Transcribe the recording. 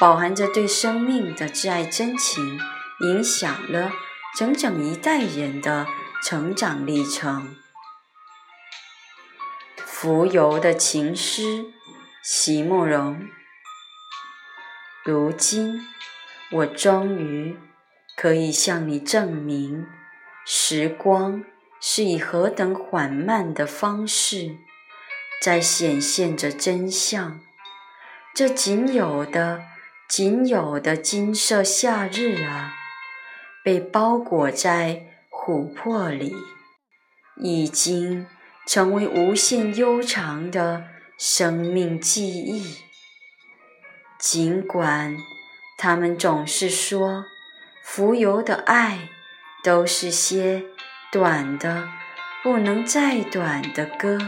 饱含着对生命的挚爱真情，影响了整整一代人的成长历程。浮游的情诗，席慕容。如今，我终于可以向你证明，时光是以何等缓慢的方式，在显现着真相。这仅有的。仅有的金色夏日啊，被包裹在琥珀里，已经成为无限悠长的生命记忆。尽管他们总是说，浮游的爱都是些短的不能再短的歌。